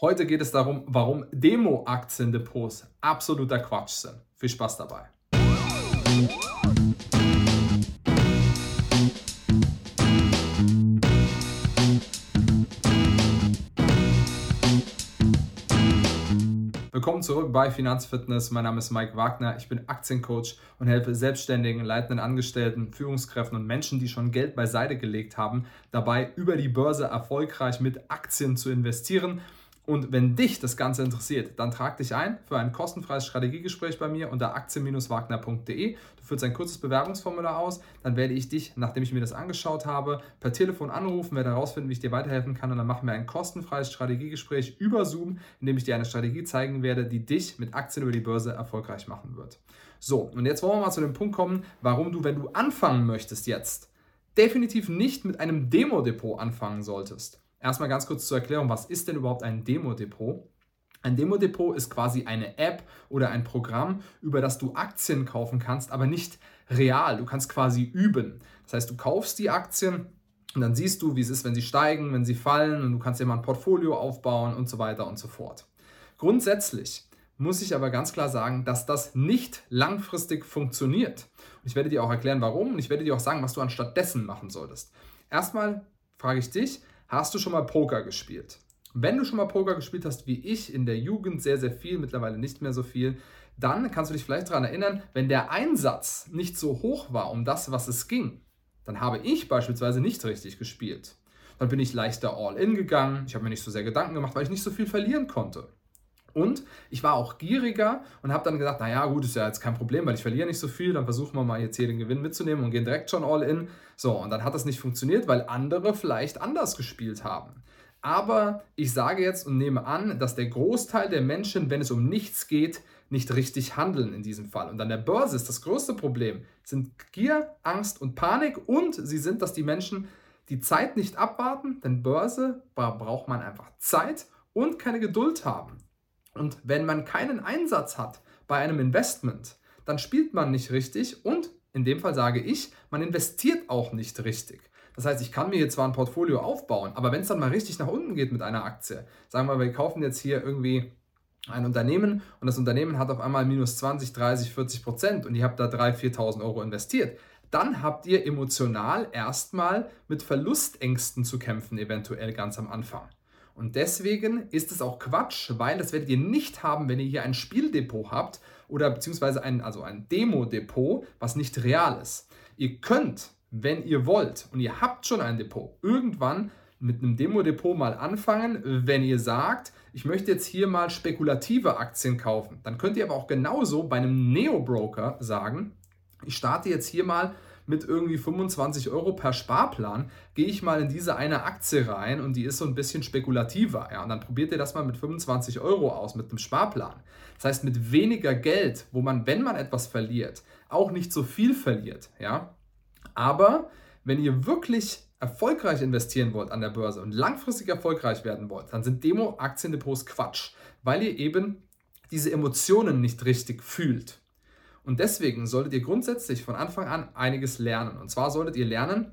Heute geht es darum, warum Demo-Aktiendepots absoluter Quatsch sind. Viel Spaß dabei. Willkommen zurück bei Finanzfitness. Mein Name ist Mike Wagner. Ich bin Aktiencoach und helfe Selbstständigen, leitenden Angestellten, Führungskräften und Menschen, die schon Geld beiseite gelegt haben, dabei über die Börse erfolgreich mit Aktien zu investieren und wenn dich das Ganze interessiert, dann trag dich ein für ein kostenfreies Strategiegespräch bei mir unter aktien-wagner.de. Du führst ein kurzes Bewerbungsformular aus, dann werde ich dich, nachdem ich mir das angeschaut habe, per Telefon anrufen, werde herausfinden, wie ich dir weiterhelfen kann und dann machen wir ein kostenfreies Strategiegespräch über Zoom, in dem ich dir eine Strategie zeigen werde, die dich mit Aktien über die Börse erfolgreich machen wird. So, und jetzt wollen wir mal zu dem Punkt kommen, warum du, wenn du anfangen möchtest jetzt, definitiv nicht mit einem Demo-Depot anfangen solltest. Erstmal ganz kurz zur Erklärung, was ist denn überhaupt ein Demo-Depot? Ein Demo-Depot ist quasi eine App oder ein Programm, über das du Aktien kaufen kannst, aber nicht real. Du kannst quasi üben. Das heißt, du kaufst die Aktien und dann siehst du, wie es ist, wenn sie steigen, wenn sie fallen und du kannst dir mal ein Portfolio aufbauen und so weiter und so fort. Grundsätzlich muss ich aber ganz klar sagen, dass das nicht langfristig funktioniert. Und ich werde dir auch erklären, warum und ich werde dir auch sagen, was du anstattdessen machen solltest. Erstmal frage ich dich, Hast du schon mal Poker gespielt? Wenn du schon mal Poker gespielt hast, wie ich in der Jugend sehr, sehr viel, mittlerweile nicht mehr so viel, dann kannst du dich vielleicht daran erinnern, wenn der Einsatz nicht so hoch war um das, was es ging, dann habe ich beispielsweise nicht richtig gespielt. Dann bin ich leichter All-In gegangen, ich habe mir nicht so sehr Gedanken gemacht, weil ich nicht so viel verlieren konnte. Und ich war auch gieriger und habe dann gesagt, naja gut, ist ja jetzt kein Problem, weil ich verliere nicht so viel, dann versuchen wir mal jetzt hier den Gewinn mitzunehmen und gehen direkt schon all in. So, und dann hat das nicht funktioniert, weil andere vielleicht anders gespielt haben. Aber ich sage jetzt und nehme an, dass der Großteil der Menschen, wenn es um nichts geht, nicht richtig handeln in diesem Fall. Und an der Börse ist das größte Problem, sind Gier, Angst und Panik und sie sind, dass die Menschen die Zeit nicht abwarten, denn Börse braucht man einfach Zeit und keine Geduld haben. Und wenn man keinen Einsatz hat bei einem Investment, dann spielt man nicht richtig und in dem Fall sage ich, man investiert auch nicht richtig. Das heißt, ich kann mir hier zwar ein Portfolio aufbauen, aber wenn es dann mal richtig nach unten geht mit einer Aktie, sagen wir mal, wir kaufen jetzt hier irgendwie ein Unternehmen und das Unternehmen hat auf einmal minus 20, 30, 40 Prozent und ihr habt da 3.000, 4.000 Euro investiert, dann habt ihr emotional erstmal mit Verlustängsten zu kämpfen, eventuell ganz am Anfang. Und deswegen ist es auch Quatsch, weil das werdet ihr nicht haben, wenn ihr hier ein Spieldepot habt oder beziehungsweise ein, also ein Demo-Depot, was nicht real ist. Ihr könnt, wenn ihr wollt und ihr habt schon ein Depot, irgendwann mit einem Demo-Depot mal anfangen, wenn ihr sagt, ich möchte jetzt hier mal spekulative Aktien kaufen. Dann könnt ihr aber auch genauso bei einem Neo-Broker sagen, ich starte jetzt hier mal mit irgendwie 25 Euro per Sparplan, gehe ich mal in diese eine Aktie rein und die ist so ein bisschen spekulativer. Ja? Und dann probiert ihr das mal mit 25 Euro aus, mit einem Sparplan. Das heißt, mit weniger Geld, wo man, wenn man etwas verliert, auch nicht so viel verliert. Ja? Aber wenn ihr wirklich erfolgreich investieren wollt an der Börse und langfristig erfolgreich werden wollt, dann sind Demo-Aktiendepots Quatsch, weil ihr eben diese Emotionen nicht richtig fühlt. Und deswegen solltet ihr grundsätzlich von Anfang an einiges lernen. Und zwar solltet ihr lernen,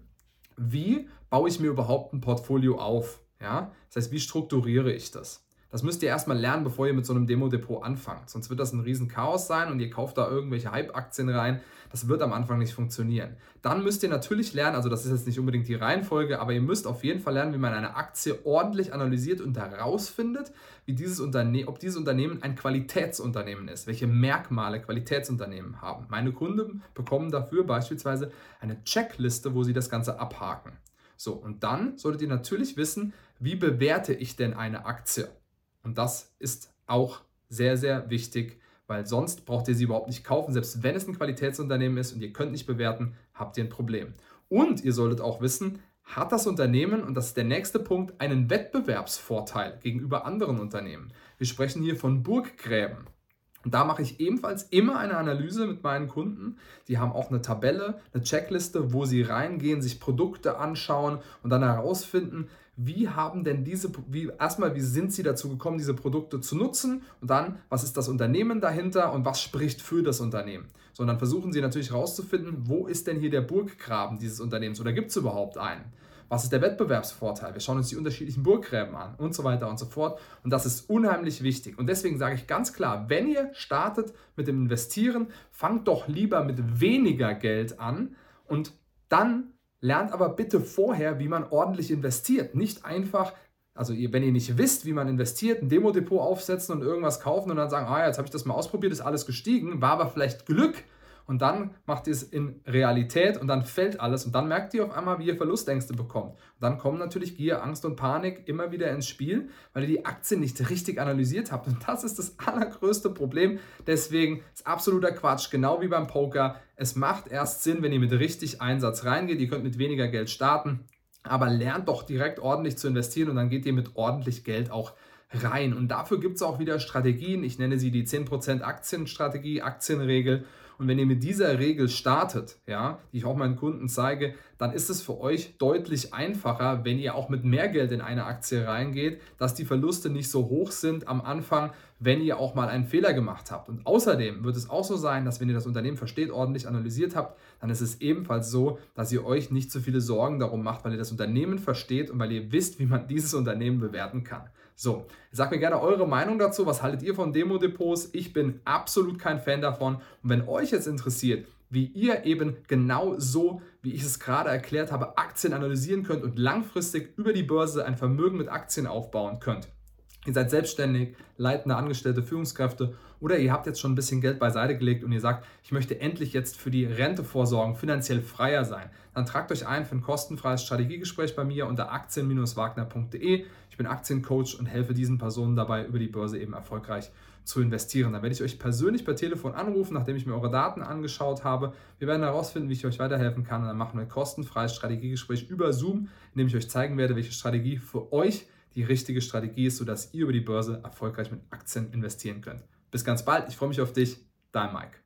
wie baue ich mir überhaupt ein Portfolio auf? Ja? Das heißt, wie strukturiere ich das? Das müsst ihr erstmal lernen, bevor ihr mit so einem Demo-Depot anfangt. Sonst wird das ein riesen Chaos sein und ihr kauft da irgendwelche Hype-Aktien rein. Das wird am Anfang nicht funktionieren. Dann müsst ihr natürlich lernen, also das ist jetzt nicht unbedingt die Reihenfolge, aber ihr müsst auf jeden Fall lernen, wie man eine Aktie ordentlich analysiert und herausfindet, wie dieses Unterne ob dieses Unternehmen ein Qualitätsunternehmen ist, welche Merkmale Qualitätsunternehmen haben. Meine Kunden bekommen dafür beispielsweise eine Checkliste, wo sie das Ganze abhaken. So, und dann solltet ihr natürlich wissen, wie bewerte ich denn eine Aktie? Und das ist auch sehr, sehr wichtig, weil sonst braucht ihr sie überhaupt nicht kaufen. Selbst wenn es ein Qualitätsunternehmen ist und ihr könnt nicht bewerten, habt ihr ein Problem. Und ihr solltet auch wissen, hat das Unternehmen, und das ist der nächste Punkt, einen Wettbewerbsvorteil gegenüber anderen Unternehmen. Wir sprechen hier von Burggräben. Und da mache ich ebenfalls immer eine Analyse mit meinen Kunden. Die haben auch eine Tabelle, eine Checkliste, wo sie reingehen, sich Produkte anschauen und dann herausfinden, wie haben denn diese, wie, erstmal, wie sind sie dazu gekommen, diese Produkte zu nutzen und dann, was ist das Unternehmen dahinter und was spricht für das Unternehmen. So, und dann versuchen sie natürlich herauszufinden, wo ist denn hier der Burggraben dieses Unternehmens oder gibt es überhaupt einen? was ist der Wettbewerbsvorteil, wir schauen uns die unterschiedlichen Burggräben an und so weiter und so fort. Und das ist unheimlich wichtig. Und deswegen sage ich ganz klar, wenn ihr startet mit dem Investieren, fangt doch lieber mit weniger Geld an und dann lernt aber bitte vorher, wie man ordentlich investiert. Nicht einfach also wenn ihr nicht wisst, wie man investiert, ein Demo-Depot aufsetzen und irgendwas kaufen und dann sagen, ah, jetzt habe ich das mal ausprobiert, ist alles gestiegen, war aber vielleicht Glück. Und dann macht ihr es in Realität und dann fällt alles und dann merkt ihr auf einmal, wie ihr Verlustängste bekommt. Und dann kommen natürlich Gier, Angst und Panik immer wieder ins Spiel, weil ihr die Aktien nicht richtig analysiert habt. Und das ist das allergrößte Problem. Deswegen ist absoluter Quatsch, genau wie beim Poker. Es macht erst Sinn, wenn ihr mit richtig Einsatz reingeht. Ihr könnt mit weniger Geld starten aber lernt doch direkt ordentlich zu investieren und dann geht ihr mit ordentlich Geld auch rein. Und dafür gibt es auch wieder Strategien. Ich nenne sie die 10% Aktienstrategie, Aktienregel. Und wenn ihr mit dieser Regel startet, ja, die ich auch meinen Kunden zeige, dann ist es für euch deutlich einfacher, wenn ihr auch mit mehr Geld in eine Aktie reingeht, dass die Verluste nicht so hoch sind am Anfang, wenn ihr auch mal einen Fehler gemacht habt. Und außerdem wird es auch so sein, dass wenn ihr das Unternehmen versteht, ordentlich analysiert habt, dann ist es ebenfalls so, dass ihr euch nicht so viele Sorgen darum macht, weil ihr das Unternehmen versteht und weil ihr wisst, wie man dieses Unternehmen bewerten kann. So, sagt mir gerne eure Meinung dazu. Was haltet ihr von Demo-Depots? Ich bin absolut kein Fan davon. Und wenn euch jetzt interessiert, wie ihr eben genau so, wie ich es gerade erklärt habe, Aktien analysieren könnt und langfristig über die Börse ein Vermögen mit Aktien aufbauen könnt, Ihr seid selbstständig, leitende Angestellte, Führungskräfte oder ihr habt jetzt schon ein bisschen Geld beiseite gelegt und ihr sagt, ich möchte endlich jetzt für die Rente vorsorgen, finanziell freier sein. Dann tragt euch ein für ein kostenfreies Strategiegespräch bei mir unter aktien-wagner.de. Ich bin Aktiencoach und helfe diesen Personen dabei, über die Börse eben erfolgreich zu investieren. Dann werde ich euch persönlich per Telefon anrufen, nachdem ich mir eure Daten angeschaut habe. Wir werden herausfinden, wie ich euch weiterhelfen kann und dann machen wir ein kostenfreies Strategiegespräch über Zoom, in dem ich euch zeigen werde, welche Strategie für euch die richtige Strategie ist, sodass ihr über die Börse erfolgreich mit Aktien investieren könnt. Bis ganz bald, ich freue mich auf dich, dein Mike.